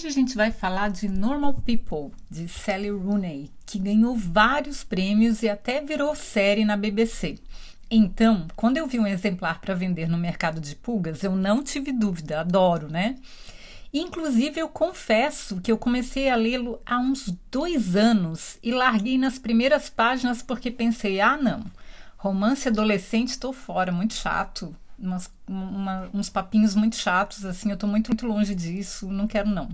Hoje a gente vai falar de Normal People, de Sally Rooney, que ganhou vários prêmios e até virou série na BBC. Então, quando eu vi um exemplar para vender no mercado de pulgas, eu não tive dúvida, adoro, né? Inclusive, eu confesso que eu comecei a lê-lo há uns dois anos e larguei nas primeiras páginas porque pensei: ah, não, romance adolescente estou fora, muito chato umas, uma, uns papinhos muito chatos, assim, eu tô muito, muito longe disso, não quero não.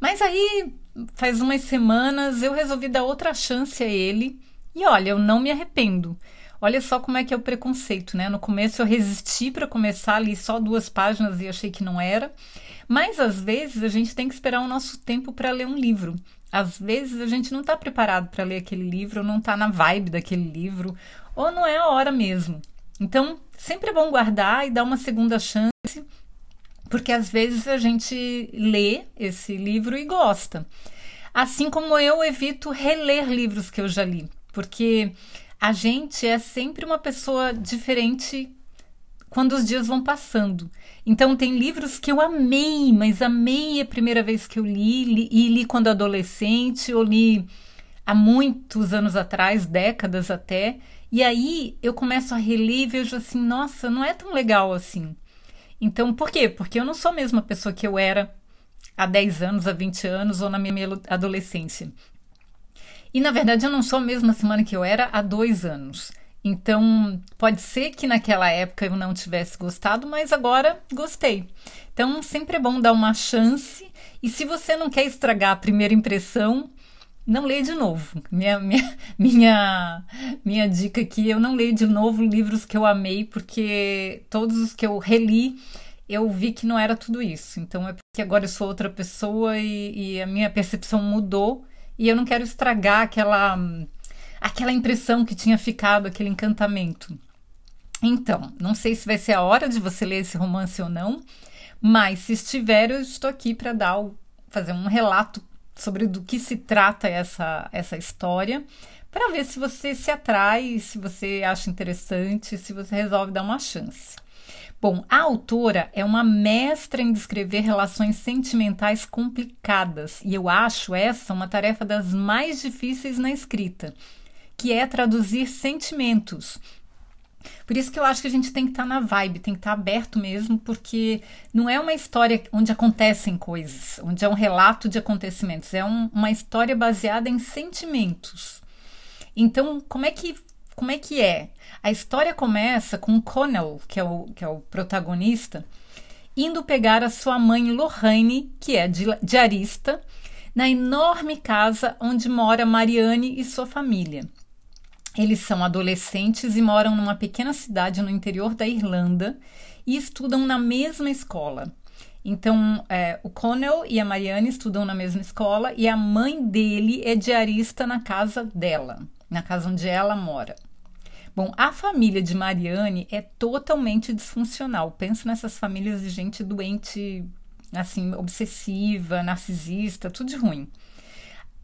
Mas aí, faz umas semanas, eu resolvi dar outra chance a ele e olha, eu não me arrependo. Olha só como é que é o preconceito, né? No começo eu resisti para começar ali só duas páginas e achei que não era. Mas às vezes a gente tem que esperar o nosso tempo para ler um livro. Às vezes a gente não está preparado para ler aquele livro, ou não está na vibe daquele livro, ou não é a hora mesmo. Então, sempre é bom guardar e dar uma segunda chance, porque às vezes a gente lê esse livro e gosta. Assim como eu evito reler livros que eu já li, porque a gente é sempre uma pessoa diferente quando os dias vão passando. Então, tem livros que eu amei, mas amei a primeira vez que eu li, li e li quando adolescente, ou li há muitos anos atrás, décadas até, e aí eu começo a reler e vejo assim, nossa, não é tão legal assim. Então, por quê? Porque eu não sou a mesma pessoa que eu era há 10 anos, há 20 anos ou na minha adolescência. E na verdade eu não sou a mesma semana que eu era há dois anos. Então, pode ser que naquela época eu não tivesse gostado, mas agora gostei. Então, sempre é bom dar uma chance. E se você não quer estragar a primeira impressão, não leio de novo. Minha, minha, minha, minha dica aqui, eu não leio de novo livros que eu amei, porque todos os que eu reli, eu vi que não era tudo isso. Então é porque agora eu sou outra pessoa e, e a minha percepção mudou e eu não quero estragar aquela, aquela impressão que tinha ficado, aquele encantamento. Então, não sei se vai ser a hora de você ler esse romance ou não, mas se estiver, eu estou aqui para dar fazer um relato sobre do que se trata essa, essa história, para ver se você se atrai, se você acha interessante, se você resolve dar uma chance. Bom, a autora é uma mestra em descrever relações sentimentais complicadas, e eu acho essa uma tarefa das mais difíceis na escrita, que é traduzir sentimentos por isso que eu acho que a gente tem que estar tá na vibe, tem que estar tá aberto mesmo, porque não é uma história onde acontecem coisas, onde é um relato de acontecimentos, é um, uma história baseada em sentimentos. Então, como é que como é que é? A história começa com Connell, que é o, que é o protagonista, indo pegar a sua mãe Lorraine, que é diarista, na enorme casa onde mora Mariane e sua família. Eles são adolescentes e moram numa pequena cidade no interior da Irlanda e estudam na mesma escola. Então, é, o Connell e a Marianne estudam na mesma escola e a mãe dele é diarista na casa dela, na casa onde ela mora. Bom, a família de Marianne é totalmente disfuncional. Pensa nessas famílias de gente doente, assim, obsessiva, narcisista, tudo de ruim.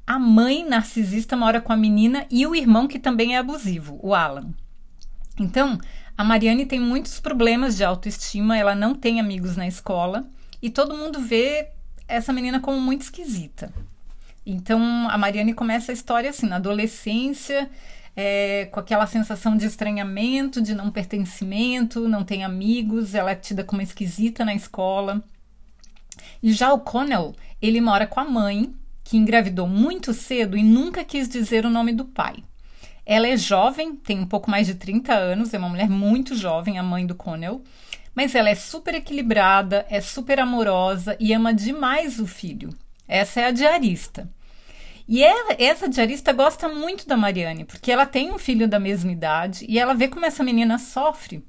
A mãe narcisista mora com a menina e o irmão que também é abusivo, o Alan. Então, a Mariane tem muitos problemas de autoestima, ela não tem amigos na escola e todo mundo vê essa menina como muito esquisita. Então, a Mariane começa a história assim, na adolescência, é, com aquela sensação de estranhamento, de não pertencimento, não tem amigos, ela é tida como esquisita na escola. E já o Connell, ele mora com a mãe, que engravidou muito cedo e nunca quis dizer o nome do pai. Ela é jovem, tem um pouco mais de 30 anos, é uma mulher muito jovem, a mãe do Connell, mas ela é super equilibrada, é super amorosa e ama demais o filho. Essa é a diarista. E ela, essa diarista gosta muito da Mariane, porque ela tem um filho da mesma idade e ela vê como essa menina sofre.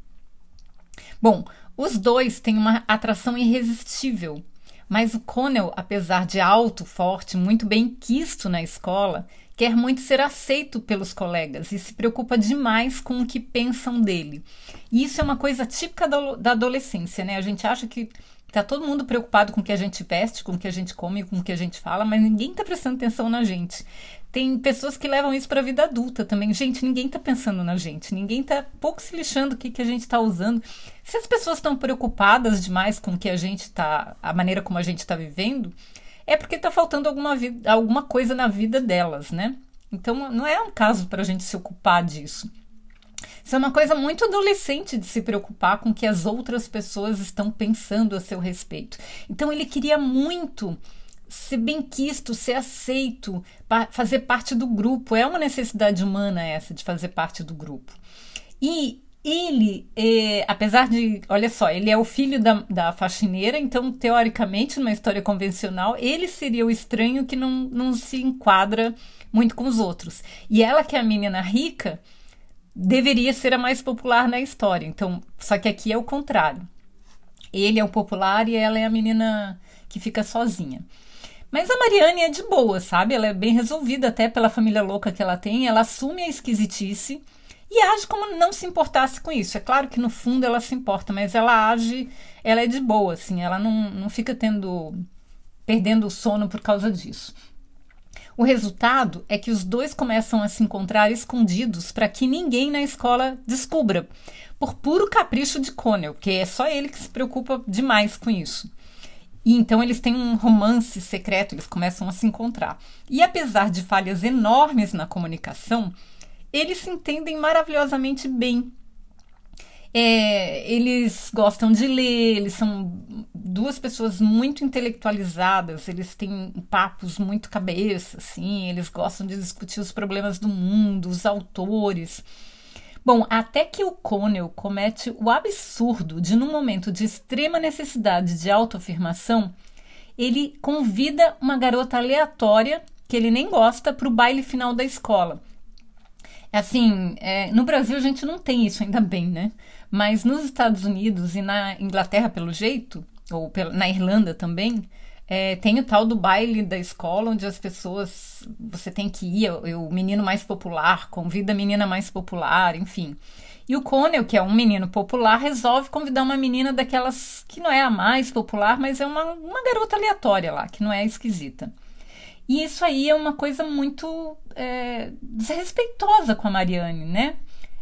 Bom, os dois têm uma atração irresistível mas o Connell, apesar de alto, forte, muito bem quisto na escola, quer muito ser aceito pelos colegas e se preocupa demais com o que pensam dele. E isso é uma coisa típica da adolescência, né? A gente acha que tá todo mundo preocupado com o que a gente veste, com o que a gente come, com o que a gente fala, mas ninguém tá prestando atenção na gente. Tem pessoas que levam isso para a vida adulta também. Gente, ninguém tá pensando na gente, ninguém tá pouco se lixando o que, que a gente tá usando. Se as pessoas estão preocupadas demais com o que a gente tá, a maneira como a gente está vivendo, é porque está faltando alguma, vida, alguma coisa na vida delas, né? Então não é um caso para a gente se ocupar disso. Isso é uma coisa muito adolescente de se preocupar com o que as outras pessoas estão pensando a seu respeito. Então ele queria muito ser benquisto, ser aceito, fazer parte do grupo. É uma necessidade humana essa de fazer parte do grupo. E ele, é, apesar de, olha só, ele é o filho da, da faxineira, então, teoricamente, numa história convencional, ele seria o estranho que não, não se enquadra muito com os outros. E ela, que é a menina rica, deveria ser a mais popular na história. Então, só que aqui é o contrário. Ele é o popular e ela é a menina que fica sozinha. Mas a Mariane é de boa, sabe? Ela é bem resolvida até pela família louca que ela tem. Ela assume a esquisitice e age como não se importasse com isso. É claro que no fundo ela se importa, mas ela age, ela é de boa, assim, ela não, não fica tendo, perdendo o sono por causa disso. O resultado é que os dois começam a se encontrar escondidos para que ninguém na escola descubra, por puro capricho de Connell, que é só ele que se preocupa demais com isso. E então eles têm um romance secreto, eles começam a se encontrar. E apesar de falhas enormes na comunicação, eles se entendem maravilhosamente bem. É, eles gostam de ler, eles são duas pessoas muito intelectualizadas, eles têm papos muito cabeça, assim, eles gostam de discutir os problemas do mundo, os autores. Bom, até que o Connell comete o absurdo de, num momento de extrema necessidade de autoafirmação, ele convida uma garota aleatória, que ele nem gosta, para o baile final da escola. Assim, é, no Brasil a gente não tem isso ainda bem, né? Mas nos Estados Unidos e na Inglaterra, pelo jeito, ou na Irlanda também, é, tem o tal do baile da escola, onde as pessoas. Você tem que ir, o, o menino mais popular convida a menina mais popular, enfim. E o Connell, que é um menino popular, resolve convidar uma menina daquelas que não é a mais popular, mas é uma, uma garota aleatória lá, que não é esquisita. E isso aí é uma coisa muito é, desrespeitosa com a Mariane, né?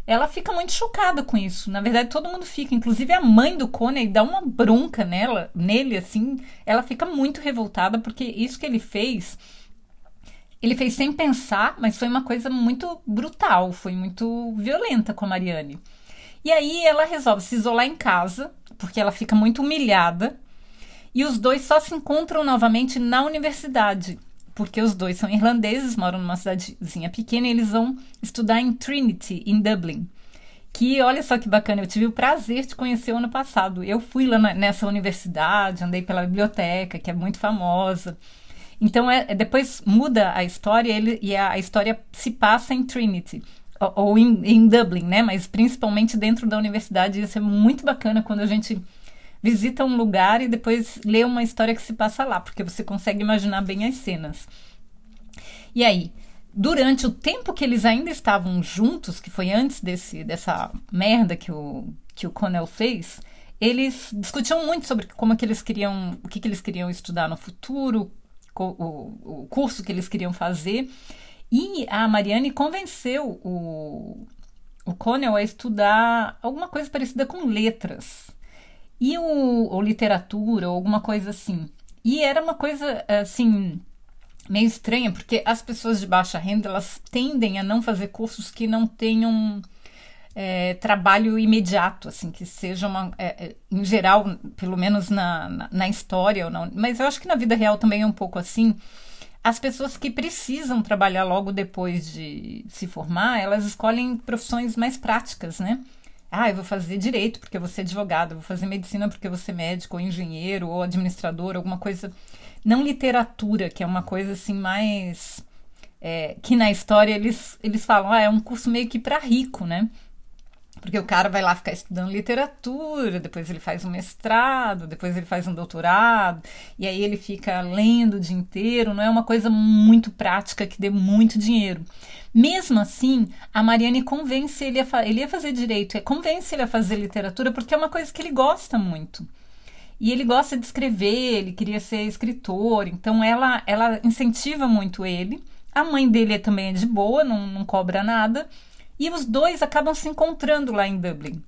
Ela fica muito chocada com isso. Na verdade, todo mundo fica, inclusive a mãe do Coney dá uma bronca nela, nele assim. Ela fica muito revoltada porque isso que ele fez, ele fez sem pensar, mas foi uma coisa muito brutal, foi muito violenta com a Mariane. E aí ela resolve se isolar em casa, porque ela fica muito humilhada, e os dois só se encontram novamente na universidade porque os dois são irlandeses, moram numa cidadezinha pequena e eles vão estudar em Trinity, em Dublin. Que olha só que bacana, eu tive o prazer de conhecer o ano passado. Eu fui lá na, nessa universidade, andei pela biblioteca, que é muito famosa. Então, é, é depois muda a história ele, e a, a, história se passa em Trinity, ou, ou em, em Dublin, né? Mas principalmente dentro da universidade. Isso é muito bacana quando a gente visita um lugar e depois lê uma história que se passa lá, porque você consegue imaginar bem as cenas. E aí, durante o tempo que eles ainda estavam juntos, que foi antes desse, dessa merda que o, que o Connell fez, eles discutiam muito sobre como que eles queriam, o que, que eles queriam estudar no futuro, o, o, curso que eles queriam fazer. E a Mariane convenceu o, o Connell a estudar alguma coisa parecida com letras e ou literatura, ou alguma coisa assim. E era uma coisa assim meio estranha, porque as pessoas de baixa renda elas tendem a não fazer cursos que não tenham é, trabalho imediato, assim, que seja uma, é, é, em geral, pelo menos na, na, na história, ou não, mas eu acho que na vida real também é um pouco assim. As pessoas que precisam trabalhar logo depois de se formar, elas escolhem profissões mais práticas, né? Ah, eu vou fazer direito porque vou ser advogado, vou fazer medicina porque vou ser médico, ou engenheiro, ou administrador, alguma coisa. Não literatura, que é uma coisa assim mais. É, que na história eles, eles falam, ah, é um curso meio que para rico, né? Porque o cara vai lá ficar estudando literatura, depois ele faz um mestrado, depois ele faz um doutorado, e aí ele fica lendo o dia inteiro, não é uma coisa muito prática que dê muito dinheiro. Mesmo assim, a Mariane convence ele a, ele a fazer direito, convence ele a fazer literatura, porque é uma coisa que ele gosta muito. E ele gosta de escrever, ele queria ser escritor, então ela, ela incentiva muito ele. A mãe dele também é de boa, não, não cobra nada. E os dois acabam se encontrando lá em Dublin,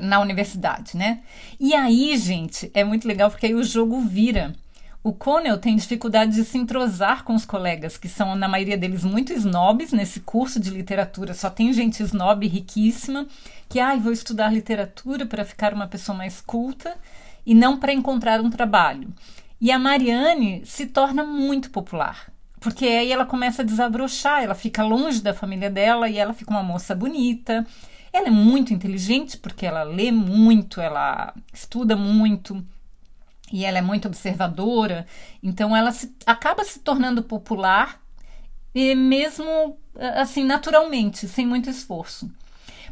na universidade, né? E aí, gente, é muito legal porque aí o jogo vira. O Connell tem dificuldade de se entrosar com os colegas, que são, na maioria deles, muito snobs nesse curso de literatura. Só tem gente snob riquíssima que, ai, ah, vou estudar literatura para ficar uma pessoa mais culta e não para encontrar um trabalho. E a Marianne se torna muito popular. Porque aí ela começa a desabrochar, ela fica longe da família dela e ela fica uma moça bonita. Ela é muito inteligente porque ela lê muito, ela estuda muito e ela é muito observadora. Então ela se, acaba se tornando popular e mesmo assim naturalmente, sem muito esforço.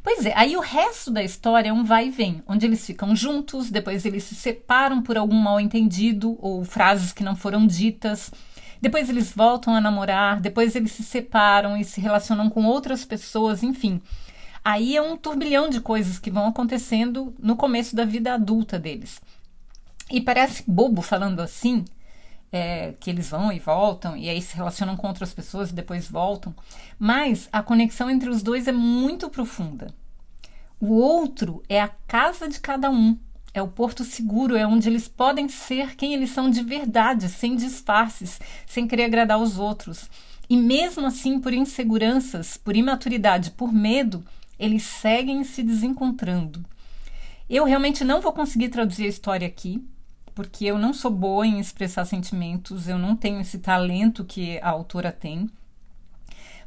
Pois é, aí o resto da história é um vai e vem, onde eles ficam juntos, depois eles se separam por algum mal entendido ou frases que não foram ditas. Depois eles voltam a namorar, depois eles se separam e se relacionam com outras pessoas, enfim. Aí é um turbilhão de coisas que vão acontecendo no começo da vida adulta deles. E parece bobo falando assim, é, que eles vão e voltam, e aí se relacionam com outras pessoas e depois voltam, mas a conexão entre os dois é muito profunda. O outro é a casa de cada um, é o porto seguro, é onde eles podem ser quem eles são de verdade, sem disfarces, sem querer agradar os outros. E mesmo assim, por inseguranças, por imaturidade, por medo, eles seguem se desencontrando. Eu realmente não vou conseguir traduzir a história aqui, porque eu não sou boa em expressar sentimentos, eu não tenho esse talento que a autora tem.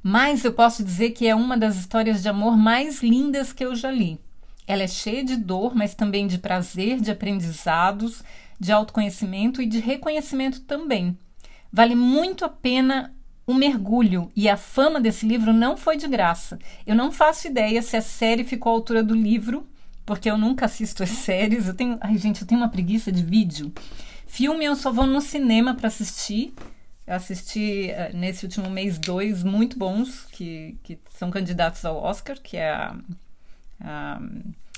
Mas eu posso dizer que é uma das histórias de amor mais lindas que eu já li. Ela é cheia de dor, mas também de prazer, de aprendizados, de autoconhecimento e de reconhecimento também. Vale muito a pena o mergulho e a fama desse livro não foi de graça. Eu não faço ideia se a série ficou à altura do livro, porque eu nunca assisto as séries. Eu tenho, ai gente, eu tenho uma preguiça de vídeo. Filme eu só vou no cinema para assistir. Eu assisti uh, nesse último mês dois muito bons que, que são candidatos ao Oscar, que é a,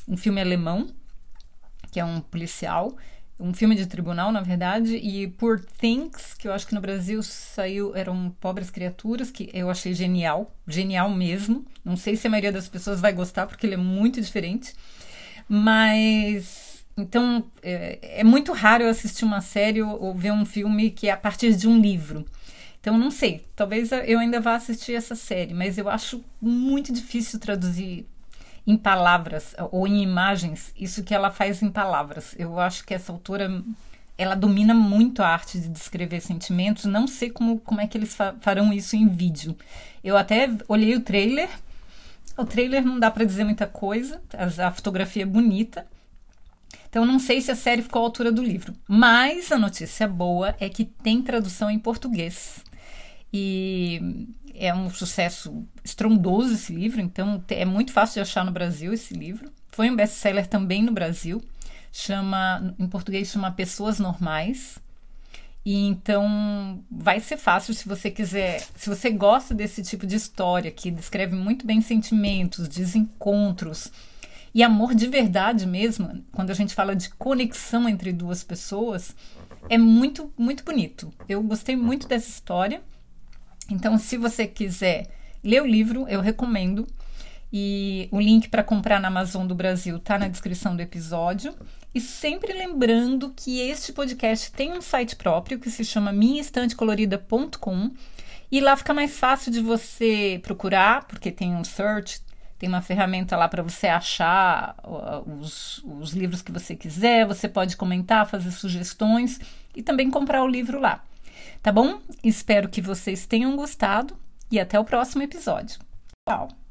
um filme alemão, que é um policial, um filme de tribunal, na verdade, e Poor Things, que eu acho que no Brasil saiu, eram Pobres Criaturas, que eu achei genial, genial mesmo. Não sei se a maioria das pessoas vai gostar, porque ele é muito diferente, mas. Então, é, é muito raro eu assistir uma série ou ver um filme que é a partir de um livro. Então, não sei, talvez eu ainda vá assistir essa série, mas eu acho muito difícil traduzir em palavras ou em imagens isso que ela faz em palavras. Eu acho que essa autora ela domina muito a arte de descrever sentimentos. Não sei como, como é que eles fa farão isso em vídeo. Eu até olhei o trailer. O trailer não dá para dizer muita coisa. A, a fotografia é bonita. Então não sei se a série ficou à altura do livro. Mas a notícia boa é que tem tradução em português. E é um sucesso estrondoso esse livro, então é muito fácil de achar no Brasil esse livro. Foi um best-seller também no Brasil. Chama, em português chama Pessoas Normais. E então vai ser fácil se você quiser, se você gosta desse tipo de história que descreve muito bem sentimentos, desencontros e amor de verdade mesmo, quando a gente fala de conexão entre duas pessoas, é muito muito bonito. Eu gostei muito dessa história. Então, se você quiser ler o livro, eu recomendo. E o link para comprar na Amazon do Brasil está na descrição do episódio. E sempre lembrando que este podcast tem um site próprio que se chama minhaestantecolorida.com. E lá fica mais fácil de você procurar, porque tem um search, tem uma ferramenta lá para você achar os, os livros que você quiser. Você pode comentar, fazer sugestões e também comprar o livro lá. Tá bom? Espero que vocês tenham gostado e até o próximo episódio. Tchau!